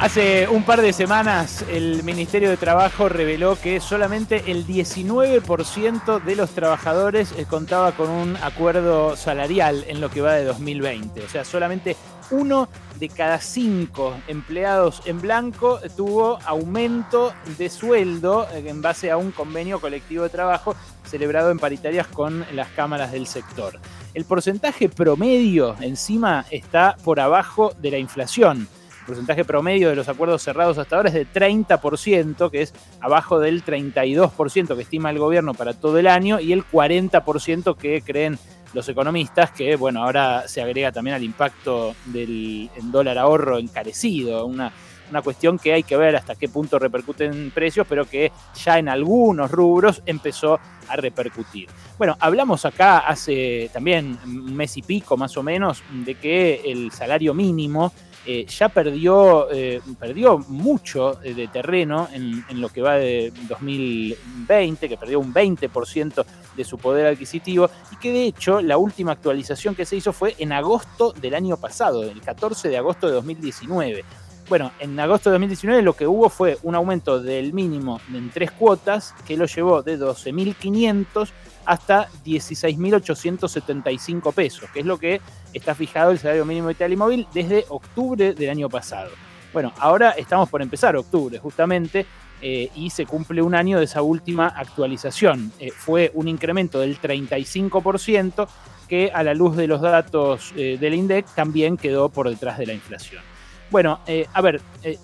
Hace un par de semanas el Ministerio de Trabajo reveló que solamente el 19% de los trabajadores eh, contaba con un acuerdo salarial en lo que va de 2020. O sea, solamente uno de cada cinco empleados en blanco tuvo aumento de sueldo eh, en base a un convenio colectivo de trabajo celebrado en paritarias con las cámaras del sector. El porcentaje promedio encima está por abajo de la inflación porcentaje promedio de los acuerdos cerrados hasta ahora es de 30%, que es abajo del 32% que estima el gobierno para todo el año y el 40% que creen los economistas, que bueno, ahora se agrega también al impacto del dólar ahorro encarecido, una, una cuestión que hay que ver hasta qué punto repercuten en precios, pero que ya en algunos rubros empezó a repercutir. Bueno, hablamos acá hace también un mes y pico más o menos de que el salario mínimo eh, ya perdió, eh, perdió mucho eh, de terreno en, lo que va de 2020, que perdió un 20% de su poder adquisitivo y que de hecho la última actualización que se hizo fue en agosto del año pasado, el 14 de agosto de 2019. Bueno, en agosto de 2019 lo que hubo fue un aumento del mínimo en tres cuotas que lo llevó de 12.500 hasta 16.875 pesos, que es lo que está fijado el salario mínimo vital y móvil desde octubre del año pasado. Bueno, ahora estamos por empezar octubre, justamente, eh, y se cumple un año de esa última actualización. Eh, fue un incremento del 35% que a la luz de los datos eh, del INDEC también quedó por detrás de la inflación. Bueno, a ver,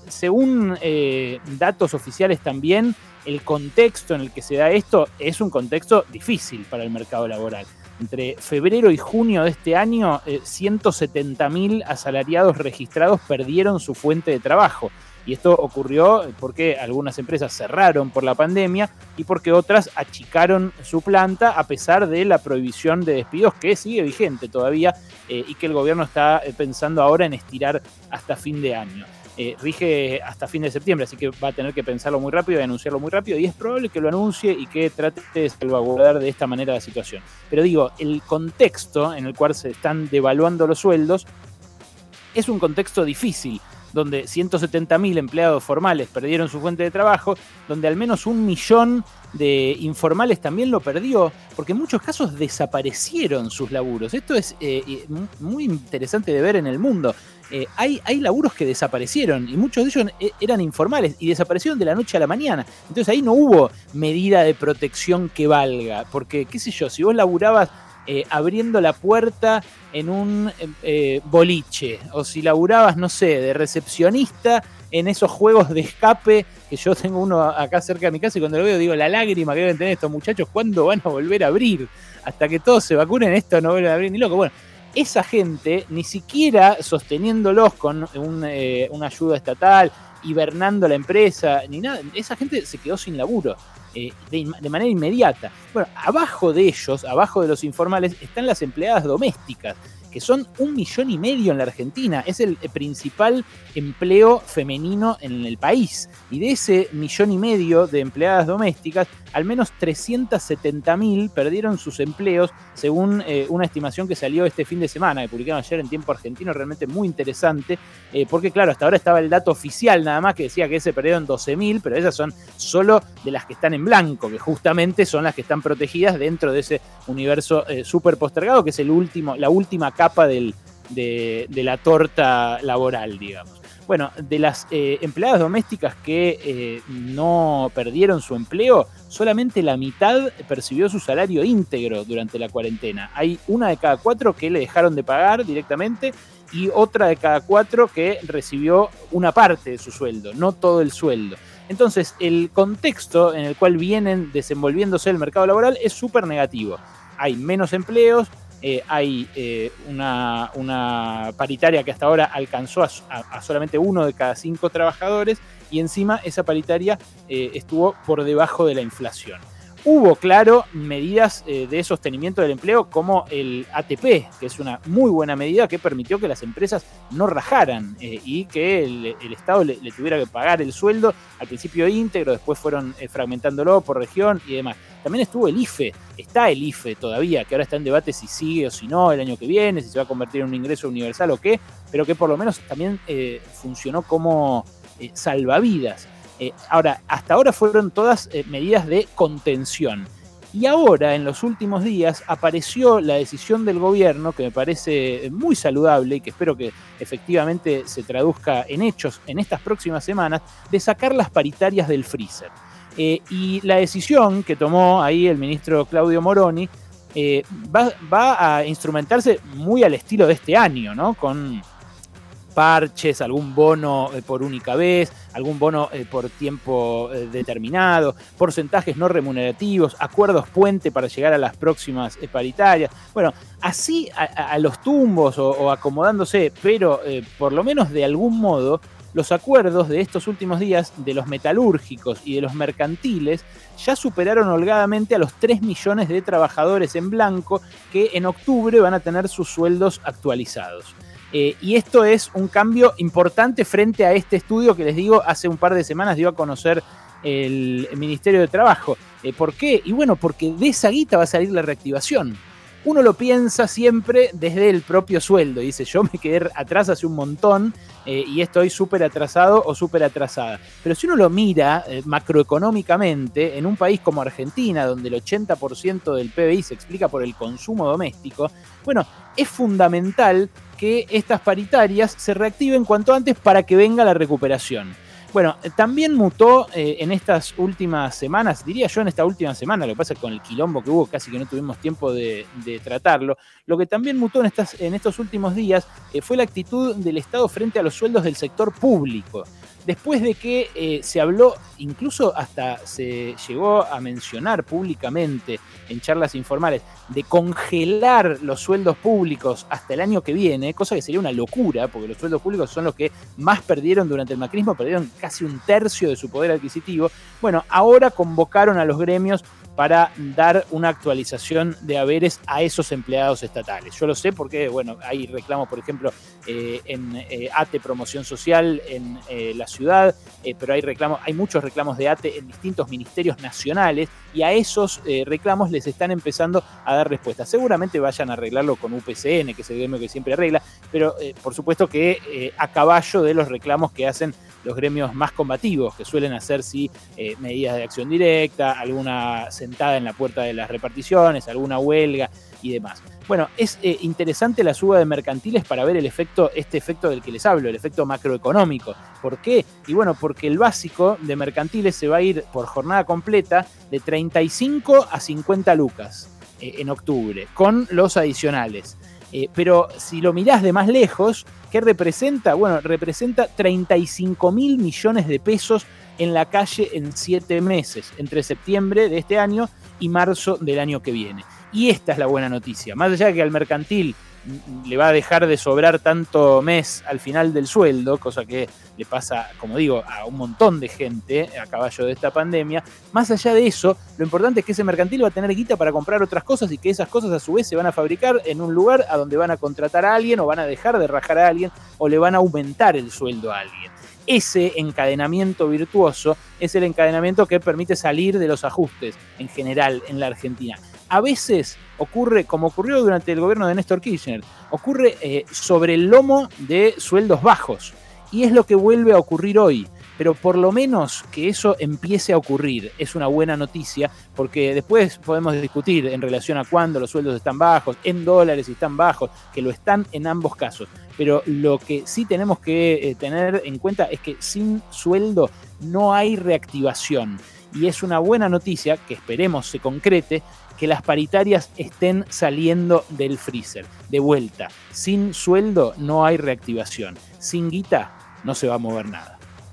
según datos oficiales también, el contexto en el que se da esto es un contexto difícil para el mercado laboral. Entre febrero y junio de este año, 170.000 eh, asalariados registrados perdieron su fuente de trabajo. Y esto ocurrió porque algunas empresas cerraron por la pandemia y porque otras achicaron su planta a pesar de la prohibición de despidos que sigue vigente todavía eh, y que el gobierno está eh, pensando ahora en estirar hasta fin de año. Eh, rige hasta fin de septiembre, así que va a tener que pensarlo muy rápido y anunciarlo muy rápido, y es probable que lo anuncie y que trate de salvaguardar de esta manera la situación. Pero digo, el contexto en el cual se están devaluando los sueldos es un contexto difícil, donde 170.000 empleados formales perdieron su fuente de trabajo, donde al menos un millón de informales también lo perdió, porque en muchos casos desaparecieron sus laburos. Esto es eh, muy interesante de ver en el mundo. Eh, hay, hay laburos que desaparecieron y muchos de ellos eh, eran informales y desaparecieron de la noche a la mañana. Entonces ahí no hubo medida de protección que valga, porque qué sé yo, si vos laburabas abriendo la puerta en un boliche, o si laburabas, no sé, de recepcionista en esos juegos de escape, que yo tengo uno acá cerca de mi casa y cuando lo veo digo, la lágrima que deben tener estos muchachos, ¿cuándo van a volver a abrir? Hasta que todos se vacunen, esto no vuelve a abrir ni loco. Bueno, esa gente, ni siquiera sosteniéndolos con eh, una ayuda estatal, hibernando la empresa, ni nada, esa gente se quedó sin laburo. Eh, de, manera inmediata. Bueno, abajo de ellos, abajo de los informales, están las empleadas domésticas, que son un millón y medio en la Argentina. Es el principal empleo femenino en el país. Y de ese millón y medio de empleadas domésticas, al menos 370.000 perdieron sus empleos, según eh, una estimación que salió este fin de semana, que publicaron ayer en Tiempo Argentino, realmente muy interesante, eh, porque claro, hasta ahora estaba el dato oficial nada más que decía que se perdieron 12.000, pero esas son solo de las que están en blanco, que justamente son las que están protegidas dentro de ese universo eh, súper postergado, que es el último, la última capa del, de, la torta laboral, digamos. Bueno, de las eh, empleadas domésticas que eh, no perdieron su empleo, solamente la mitad percibió su salario íntegro durante la cuarentena. Hay una de cada cuatro que le dejaron de pagar directamente y otra de cada cuatro que recibió una parte de su sueldo, no todo el sueldo. Entonces, el contexto en el cual vienen desenvolviéndose el mercado laboral es súper negativo. Hay menos empleos, eh, hay eh, una, paritaria que hasta ahora alcanzó a, solamente uno de cada cinco trabajadores y encima esa paritaria eh, estuvo por debajo de la inflación. Hubo, claro, medidas de sostenimiento del empleo como el ATP, que es una muy buena medida que permitió que las empresas no rajaran y que el, Estado le, tuviera que pagar el sueldo al principio íntegro, después fueron fragmentándolo por región y demás. También estuvo el IFE, está el IFE todavía, que ahora está en debate si sigue o si no el año que viene, si se va a convertir en un ingreso universal o qué, pero que por lo menos también eh, funcionó como salvavidas. Ahora, hasta ahora fueron todas medidas de contención. Y ahora, en los últimos días, apareció la decisión del gobierno, que me parece muy saludable y que espero que efectivamente se traduzca en hechos en estas próximas semanas, de sacar las paritarias del freezer. Eh, y la decisión que tomó ahí el ministro Claudio Moroni eh, va, a instrumentarse muy al estilo de este año, ¿no? Parches, algún bono eh, por única vez, algún bono eh, por tiempo eh, determinado, porcentajes no remunerativos, acuerdos puente para llegar a las próximas paritarias. Bueno, así a, los tumbos o, acomodándose, pero por lo menos de algún modo, los acuerdos de estos últimos días de los metalúrgicos y de los mercantiles ya superaron holgadamente a los 3 millones de trabajadores en blanco que en octubre van a tener sus sueldos actualizados. Eh, y esto es un cambio importante frente a este estudio que les digo hace un par de semanas dio a conocer el, Ministerio de Trabajo. Eh, ¿Por qué? Y bueno, porque de esa guita va a salir la reactivación. Uno lo piensa siempre desde el propio sueldo. Dice, yo me quedé atrás hace un montón eh, y estoy súper atrasado o súper atrasada. Pero si uno lo mira macroeconómicamente, en un país como Argentina, donde el 80% del PBI se explica por el consumo doméstico, bueno, es fundamental que estas paritarias se reactiven cuanto antes para que venga la recuperación. Bueno, también mutó eh, en estas últimas semanas, diría yo en esta última semana, lo que pasa con el quilombo que hubo, casi que no tuvimos tiempo de, tratarlo, lo que también mutó en, estas, en estos últimos días eh, fue la actitud del Estado frente a los sueldos del sector público después de que eh, se habló, incluso hasta se llegó a mencionar públicamente en charlas informales, de congelar los sueldos públicos hasta el año que viene, cosa que sería una locura, porque los sueldos públicos son los que más perdieron durante el macrismo, perdieron casi un tercio de su poder adquisitivo. Bueno, ahora convocaron a los gremios para dar una actualización de haberes a esos empleados estatales. Yo lo sé porque, bueno, hay reclamos, por ejemplo, eh, en eh, ATE Promoción Social en eh, la ciudad, pero hay reclamos, hay muchos reclamos de ATE en distintos ministerios nacionales y a esos reclamos les están empezando a dar respuesta. Seguramente vayan a arreglarlo con UPCN, que es el gremio que siempre arregla, pero por supuesto que a caballo de los reclamos que hacen los gremios más combativos, que suelen hacer sí medidas de acción directa, alguna sentada en la puerta de las reparticiones, alguna huelga y demás. Bueno, es eh, interesante la suba de mercantiles para ver el efecto, este efecto del que les hablo, el efecto macroeconómico. ¿Por qué? Y bueno, porque el básico de mercantiles se va a ir por jornada completa de 35 a 50 lucas eh, en octubre, con los adicionales. Eh, pero si lo mirás de más lejos, ¿qué representa? Bueno, representa 35 mil millones de pesos en la calle en siete meses, entre septiembre de este año y marzo del año que viene. Y esta es la buena noticia. Más allá de que al mercantil le va a dejar de sobrar tanto mes al final del sueldo, cosa que le pasa, como digo, a un montón de gente a caballo de esta pandemia. Más allá de eso, lo importante es que ese mercantil va a tener guita para comprar otras cosas y que esas cosas a su vez se van a fabricar en un lugar a donde van a contratar a alguien o van a dejar de rajar a alguien o le van a aumentar el sueldo a alguien ese encadenamiento virtuoso es el encadenamiento que permite salir de los ajustes en general en la Argentina. A veces ocurre, como ocurrió durante el gobierno de Néstor Kirchner, ocurre eh, sobre el lomo de sueldos bajos. Y es lo que vuelve a ocurrir hoy pero por lo menos que eso empiece a ocurrir es una buena noticia, porque después podemos discutir en relación a cuándo los sueldos están bajos, en dólares están bajos, que lo están en ambos casos. Pero lo que sí tenemos que eh, tener en cuenta es que sin sueldo no hay reactivación. Y es una buena noticia, que esperemos se concrete, que las paritarias estén saliendo del freezer, de vuelta. Sin sueldo no hay reactivación. Sin guita no se va a mover nada.